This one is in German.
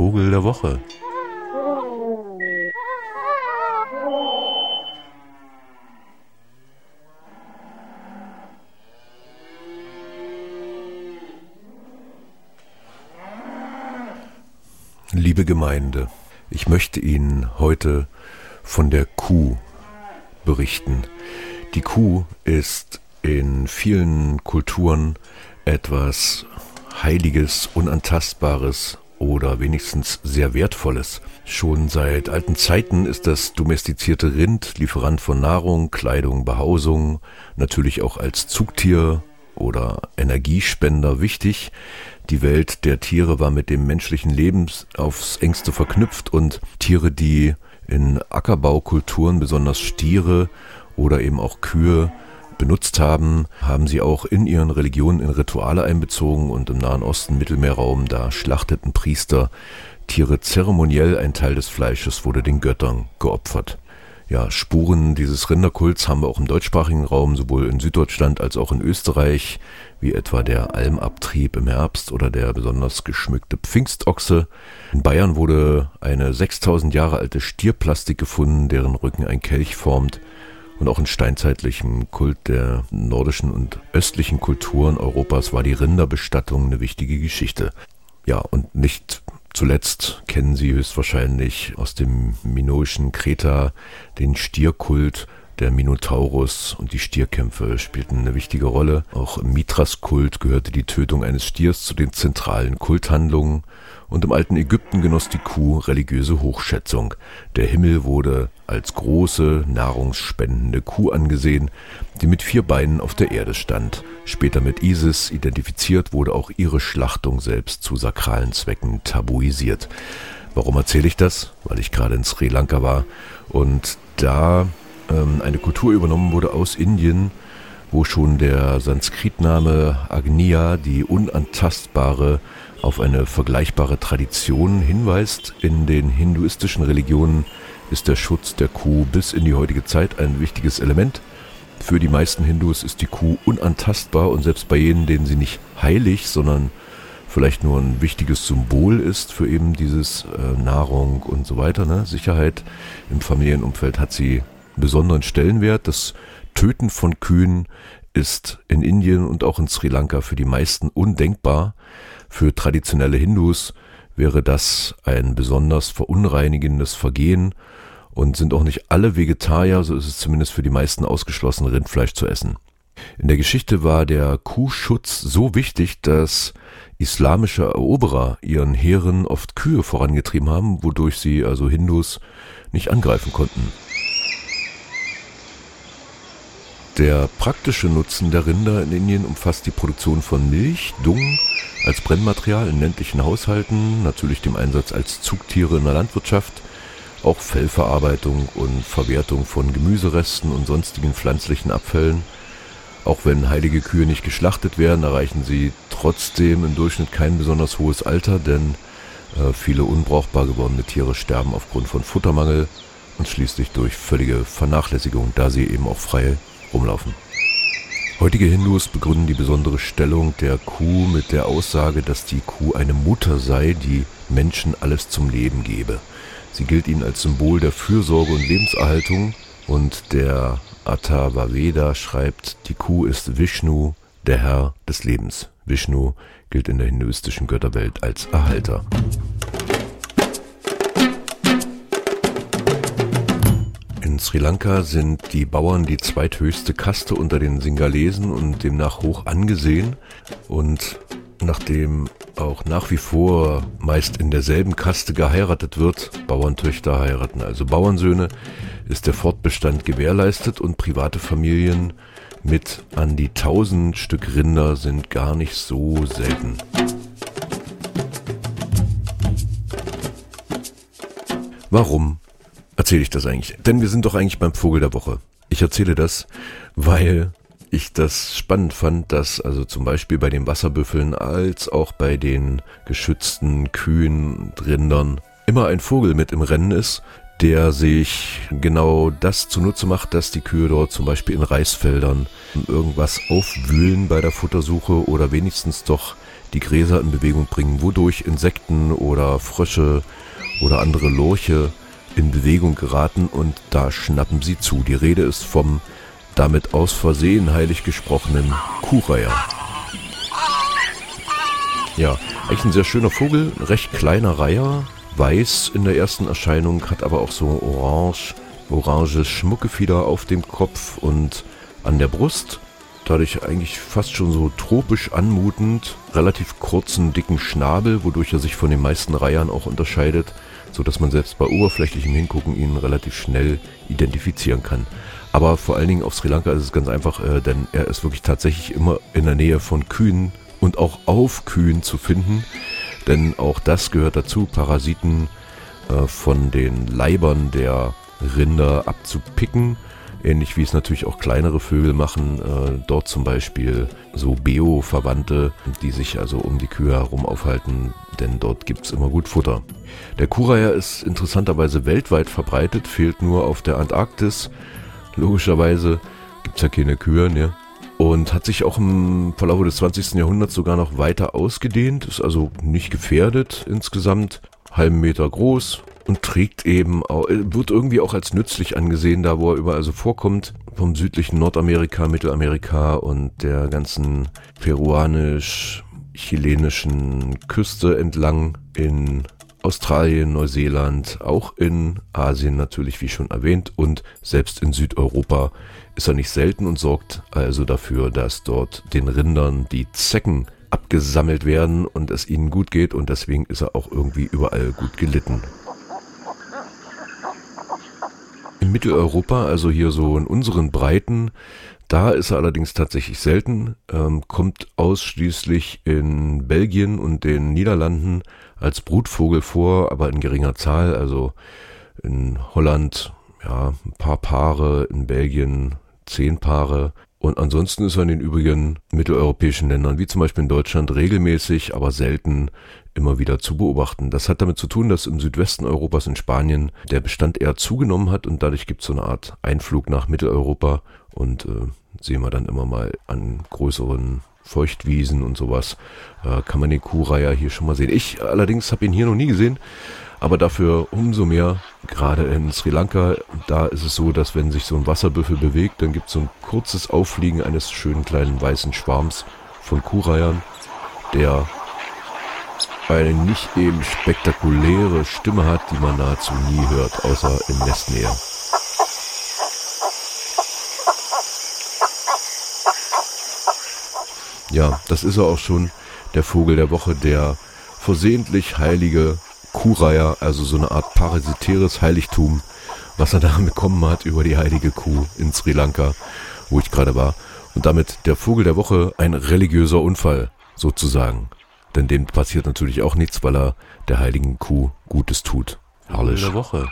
Vogel der Woche. Liebe Gemeinde, ich möchte Ihnen heute von der Kuh berichten. Die Kuh ist in vielen Kulturen etwas Heiliges, Unantastbares oder wenigstens sehr Wertvolles. Schon seit alten Zeiten ist das domestizierte Rind Lieferant von Nahrung, Kleidung, Behausung, natürlich auch als Zugtier oder Energiespender wichtig. Die Welt der Tiere war mit dem menschlichen Leben aufs engste verknüpft und Tiere, die in Ackerbaukulturen, besonders Stiere oder eben auch Kühe, benutzt haben, haben sie auch in ihren Religionen in Rituale einbezogen und im Nahen Osten, Mittelmeerraum, da schlachteten Priester Tiere zeremoniell, ein Teil des Fleisches wurde den Göttern geopfert. Ja, Spuren dieses Rinderkults haben wir auch im deutschsprachigen Raum, sowohl in Süddeutschland als auch in Österreich, wie etwa der Almabtrieb im Herbst oder der besonders geschmückte Pfingstochse. In Bayern wurde eine 6000 Jahre alte Stierplastik gefunden, deren Rücken ein Kelch formt und auch in steinzeitlichem Kult der nordischen und östlichen Kulturen Europas war die Rinderbestattung eine wichtige Geschichte. Ja, und nicht zuletzt kennen Sie höchstwahrscheinlich aus dem minoischen Kreta den Stierkult, der Minotaurus und die Stierkämpfe spielten eine wichtige Rolle. Auch im Mithras-Kult gehörte die Tötung eines Stiers zu den zentralen Kulthandlungen und im alten Ägypten genoss die Kuh religiöse Hochschätzung. Der Himmel wurde als große, nahrungsspendende Kuh angesehen, die mit vier Beinen auf der Erde stand. Später mit Isis identifiziert wurde auch ihre Schlachtung selbst zu sakralen Zwecken tabuisiert. Warum erzähle ich das? Weil ich gerade in Sri Lanka war und da ähm, eine Kultur übernommen wurde aus Indien, wo schon der Sanskritname Agnya, die unantastbare, auf eine vergleichbare Tradition hinweist. In den hinduistischen Religionen ist der Schutz der Kuh bis in die heutige Zeit ein wichtiges Element. Für die meisten Hindus ist die Kuh unantastbar und selbst bei jenen, denen sie nicht heilig, sondern vielleicht nur ein wichtiges Symbol ist für eben dieses äh, Nahrung und so weiter, ne? Sicherheit im Familienumfeld hat sie besonderen Stellenwert. Das Töten von Kühen ist in Indien und auch in Sri Lanka für die meisten undenkbar. Für traditionelle Hindus wäre das ein besonders verunreinigendes Vergehen und sind auch nicht alle Vegetarier, so ist es zumindest für die meisten ausgeschlossen, Rindfleisch zu essen. In der Geschichte war der Kuhschutz so wichtig, dass islamische Eroberer ihren Heeren oft Kühe vorangetrieben haben, wodurch sie also Hindus nicht angreifen konnten. Der praktische Nutzen der Rinder in Indien umfasst die Produktion von Milch, Dung als Brennmaterial in ländlichen Haushalten, natürlich dem Einsatz als Zugtiere in der Landwirtschaft, auch Fellverarbeitung und Verwertung von Gemüseresten und sonstigen pflanzlichen Abfällen. Auch wenn heilige Kühe nicht geschlachtet werden, erreichen sie trotzdem im Durchschnitt kein besonders hohes Alter, denn äh, viele unbrauchbar gewordene Tiere sterben aufgrund von Futtermangel und schließlich durch völlige Vernachlässigung, da sie eben auch frei rumlaufen. Heutige Hindus begründen die besondere Stellung der Kuh mit der Aussage, dass die Kuh eine Mutter sei, die Menschen alles zum Leben gebe. Sie gilt ihnen als Symbol der Fürsorge und Lebenserhaltung und der Atharvaveda schreibt, die Kuh ist Vishnu, der Herr des Lebens. Vishnu gilt in der hinduistischen Götterwelt als Erhalter. Sri Lanka sind die Bauern die zweithöchste Kaste unter den Singalesen und demnach hoch angesehen. Und nachdem auch nach wie vor meist in derselben Kaste geheiratet wird, Bauerntöchter heiraten also Bauernsöhne, ist der Fortbestand gewährleistet und private Familien mit an die tausend Stück Rinder sind gar nicht so selten. Warum erzähle ich das eigentlich? Denn wir sind doch eigentlich beim Vogel der Woche. Ich erzähle das, weil ich das spannend fand, dass also zum Beispiel bei den Wasserbüffeln als auch bei den geschützten Kühen, Rindern immer ein Vogel mit im Rennen ist, der sich genau das zunutze macht, dass die Kühe dort zum Beispiel in Reisfeldern irgendwas aufwühlen bei der Futtersuche oder wenigstens doch die Gräser in Bewegung bringen, wodurch Insekten oder Frösche oder andere Lurche in Bewegung geraten und da schnappen sie zu. Die Rede ist vom damit aus Versehen heilig gesprochenen Kuhreiher. Ja, eigentlich ein sehr schöner Vogel, recht kleiner Reiher, weiß in der ersten Erscheinung, hat aber auch so orange, oranges Schmuckefieder auf dem Kopf und an der Brust. Dadurch eigentlich fast schon so tropisch anmutend, relativ kurzen, dicken Schnabel, wodurch er sich von den meisten Reihern auch unterscheidet, so dass man selbst bei oberflächlichem Hingucken ihn relativ schnell identifizieren kann. Aber vor allen Dingen auf Sri Lanka ist es ganz einfach, äh, denn er ist wirklich tatsächlich immer in der Nähe von Kühen und auch auf Kühen zu finden. Denn auch das gehört dazu, Parasiten äh, von den Leibern der Rinder abzupicken. Ähnlich wie es natürlich auch kleinere Vögel machen, äh, dort zum Beispiel so Beo-Verwandte, die sich also um die Kühe herum aufhalten, denn dort gibt es immer gut Futter. Der Kuhreiher ist interessanterweise weltweit verbreitet, fehlt nur auf der Antarktis logischerweise. Gibt es ja keine Kühe, ne? Und hat sich auch im Verlauf des 20. Jahrhunderts sogar noch weiter ausgedehnt, ist also nicht gefährdet insgesamt, halben Meter groß und trägt eben, auch, wird irgendwie auch als nützlich angesehen, da wo er überall so vorkommt, vom südlichen Nordamerika, Mittelamerika und der ganzen peruanisch-chilenischen Küste entlang in Australien, Neuseeland, auch in Asien natürlich, wie schon erwähnt, und selbst in Südeuropa ist er nicht selten und sorgt also dafür, dass dort den Rindern die Zecken abgesammelt werden und es ihnen gut geht und deswegen ist er auch irgendwie überall gut gelitten. In Mitteleuropa, also hier so in unseren Breiten, da ist er allerdings tatsächlich selten, ähm, kommt ausschließlich in Belgien und den Niederlanden als Brutvogel vor, aber in geringer Zahl. Also in Holland ja ein paar Paare, in Belgien zehn Paare. Und ansonsten ist er in den übrigen mitteleuropäischen Ländern, wie zum Beispiel in Deutschland, regelmäßig, aber selten immer wieder zu beobachten. Das hat damit zu tun, dass im Südwesten Europas in Spanien der Bestand eher zugenommen hat und dadurch gibt es so eine Art Einflug nach Mitteleuropa und äh, sehen wir dann immer mal an größeren Feuchtwiesen und sowas, äh, kann man den Kuhreiher hier schon mal sehen. Ich allerdings habe ihn hier noch nie gesehen, aber dafür umso mehr, gerade in Sri Lanka, da ist es so, dass wenn sich so ein Wasserbüffel bewegt, dann gibt es so ein kurzes Auffliegen eines schönen kleinen weißen Schwarms von Kuhreihern, der eine nicht eben spektakuläre Stimme hat, die man nahezu nie hört, außer in Nestnähe. Ja, das ist er auch schon, der Vogel der Woche, der versehentlich heilige Kuhreiher, also so eine Art parasitäres Heiligtum, was er da bekommen hat über die heilige Kuh in Sri Lanka, wo ich gerade war. Und damit der Vogel der Woche ein religiöser Unfall, sozusagen. Denn dem passiert natürlich auch nichts, weil er der heiligen Kuh Gutes tut. Herrlich. Der Woche.